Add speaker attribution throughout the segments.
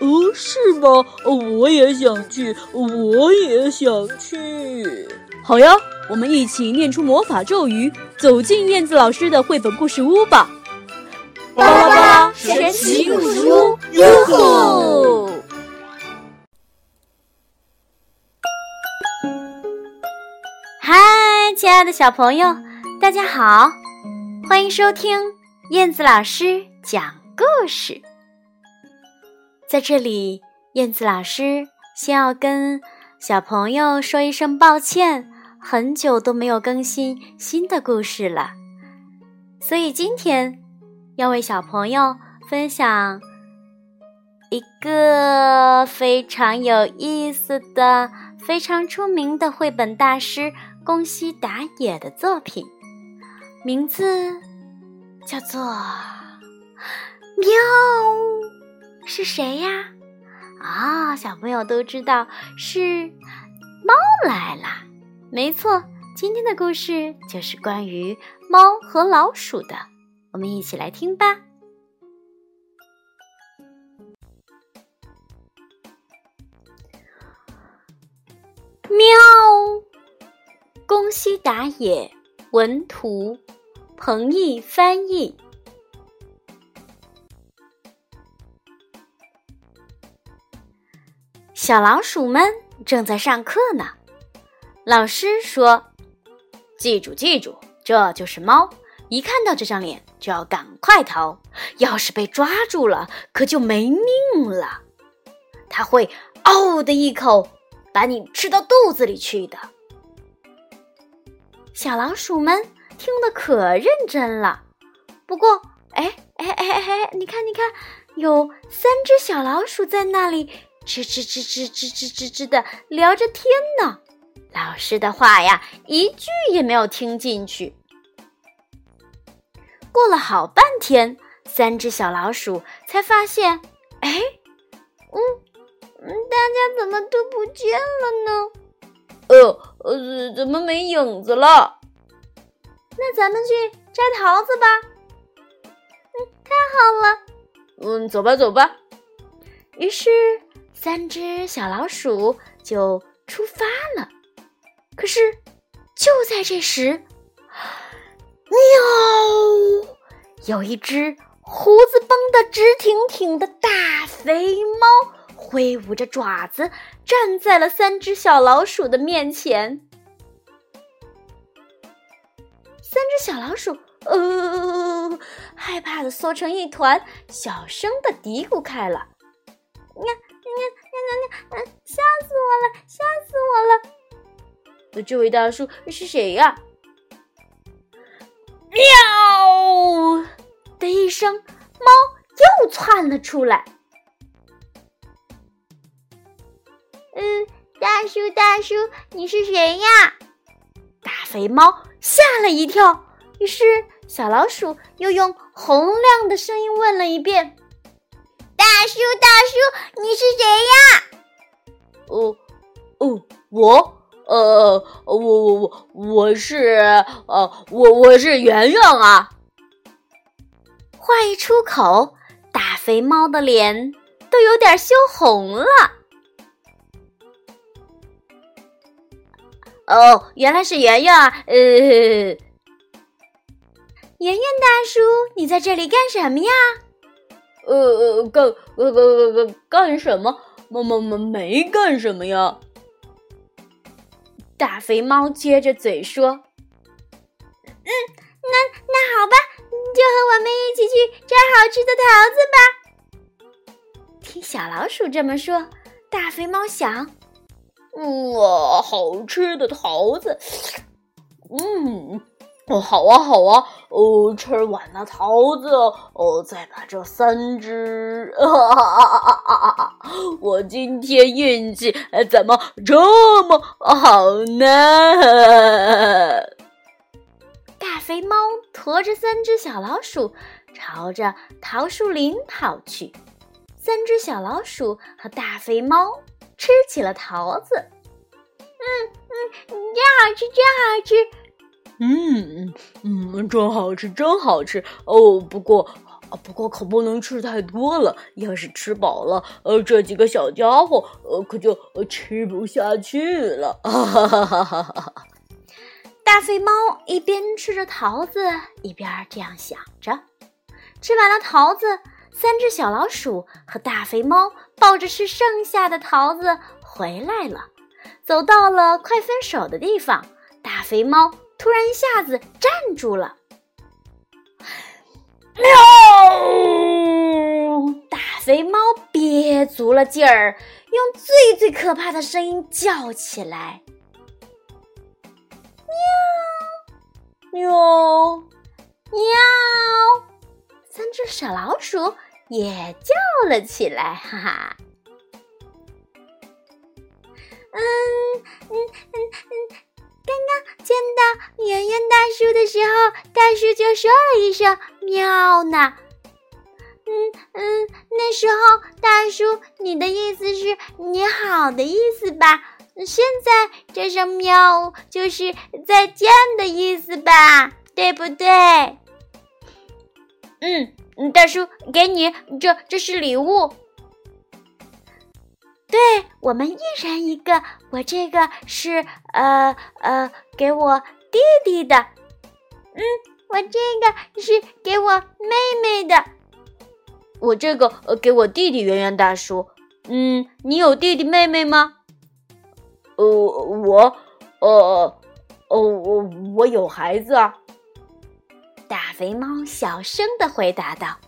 Speaker 1: 哦，是吗？我也想去，我也想去。好呀，我们一起念出魔法咒语，走进燕子老师的绘本故事屋吧。
Speaker 2: 巴拉巴神奇故事屋，哟吼！
Speaker 3: 嗨，亲爱的小朋友，大家好，欢迎收听燕子老师讲故事。在这里，燕子老师先要跟小朋友说一声抱歉，很久都没有更新新的故事了，所以今天。要为小朋友分享一个非常有意思的、非常出名的绘本大师宫西达也的作品，名字叫做《》，是谁呀？啊，小朋友都知道是猫来了。没错，今天的故事就是关于猫和老鼠的。我们一起来听吧。喵，宫西达也文图，彭毅翻译。小老鼠们正在上课呢。老师说：“记住，记住，这就是猫。”一看到这张脸就要赶快逃，要是被抓住了，可就没命了。他会“嗷”的一口把你吃到肚子里去的。小老鼠们听得可认真了。不过，哎哎哎哎，你看你看，有三只小老鼠在那里吱吱吱吱吱吱吱吱的聊着天呢。老师的话呀，一句也没有听进去。过了好半天，三只小老鼠才发现，哎，嗯嗯，大家怎么都不见了呢？
Speaker 1: 呃呃，怎么没影子了？
Speaker 3: 那咱们去摘桃子吧。嗯，太好了。
Speaker 1: 嗯，走吧走吧。
Speaker 3: 于是，三只小老鼠就出发了。可是，就在这时。喵！有一只胡子绷得直挺挺的大肥猫，挥舞着爪子站在了三只小老鼠的面前。三只小老鼠，呃，害怕的缩成一团，小声的嘀咕开了：“呀呀呀呀呀！吓死我了，吓死我
Speaker 1: 了！”这位大叔是谁呀？
Speaker 3: 喵的一声，猫又窜了出来。嗯，大叔，大叔，你是谁呀？大肥猫吓了一跳。于是，小老鼠又用洪亮的声音问了一遍：“叔，大叔，你是谁呀？”
Speaker 1: 哦，哦，我。呃，我我我我是呃，我我是圆圆啊！
Speaker 3: 话一出口，大肥猫的脸都有点羞红了。
Speaker 1: 哦，原来是圆圆啊！呃，
Speaker 3: 圆圆大叔，你在这里干什么呀？
Speaker 1: 呃呃，干干干干干什么？么么没没干什么呀？
Speaker 3: 大肥猫接着嘴说：“嗯，那那好吧，就和我们一起去摘好吃的桃子吧。”听小老鼠这么说，大肥猫想：“
Speaker 1: 哇，好吃的桃子，嗯，哦，好啊，好啊，哦，吃完了桃子，哦，再把这三只，我今天运气怎么这么好呢？
Speaker 3: 大肥猫驮着三只小老鼠，朝着桃树林跑去。三只小老鼠和大肥猫吃起了桃子。嗯嗯，真好吃，真好吃。
Speaker 1: 嗯嗯，真好吃，真好吃哦！不过，不过可不能吃太多了。要是吃饱了，呃，这几个小家伙，呃，可就吃不下去了。哈哈哈哈哈！
Speaker 3: 大肥猫一边吃着桃子，一边这样想着。吃完了桃子，三只小老鼠和大肥猫抱着吃剩下的桃子回来了，走到了快分手的地方。大肥猫。突然一下子站住了，喵！大肥猫憋足了劲儿，用最最可怕的声音叫起来：“喵！喵！喵！”三只小老鼠也叫了起来，哈哈。嗯嗯嗯嗯。刚刚见到圆圆大叔的时候，大叔就说了一声“喵”呢。嗯嗯，那时候大叔，你的意思是你好的意思吧？现在这声“喵”就是再见的意思吧？对不对？嗯嗯，大叔，给你，这这是礼物。对我们一人一个，我这个是呃呃给我弟弟的，嗯，我这个是给我妹妹的，
Speaker 1: 我这个呃给我弟弟圆圆大叔，嗯，你有弟弟妹妹吗？呃，我，呃，哦，我我有孩子啊。
Speaker 3: 大肥猫小声的回答道。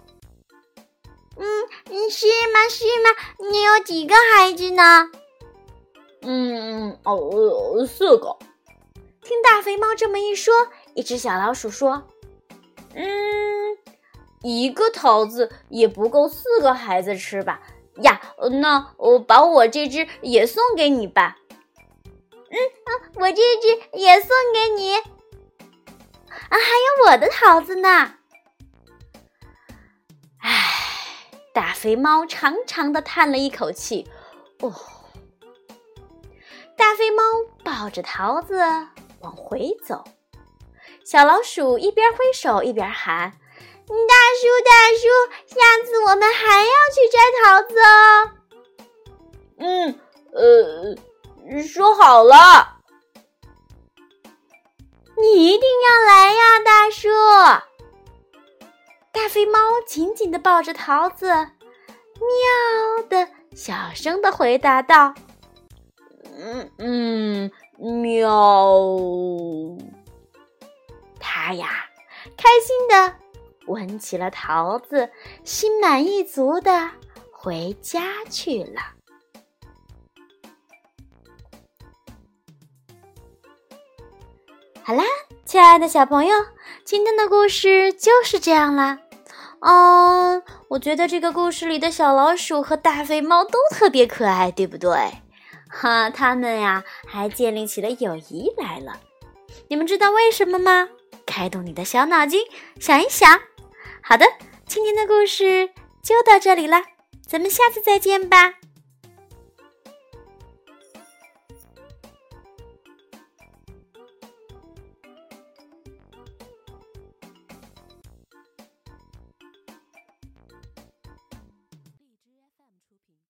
Speaker 3: 嗯，是吗？是吗？你有几个孩子呢？
Speaker 1: 嗯，哦，四个。
Speaker 3: 听大肥猫这么一说，一只小老鼠说：“
Speaker 1: 嗯，一个桃子也不够四个孩子吃吧？呀，那我把我这只也送给你吧。
Speaker 3: 嗯嗯，我这只也送给你。啊，还有我的桃子呢。”大肥猫长长的叹了一口气，哦。大肥猫抱着桃子往回走，小老鼠一边挥手一边喊：“大叔，大叔，下次我们还要去摘桃子哦。”“
Speaker 1: 嗯，呃，说好了，
Speaker 3: 你一定要来呀，大叔。”大肥猫紧紧地抱着桃子，喵的小声地回答道：“
Speaker 1: 嗯嗯，喵。”
Speaker 3: 它呀，开心的闻起了桃子，心满意足的回家去了。好啦，亲爱的小朋友，今天的故事就是这样啦。嗯，我觉得这个故事里的小老鼠和大肥猫都特别可爱，对不对？哈，他们呀还建立起了友谊来了。你们知道为什么吗？开动你的小脑筋，想一想。好的，今天的故事就到这里了，咱们下次再见吧。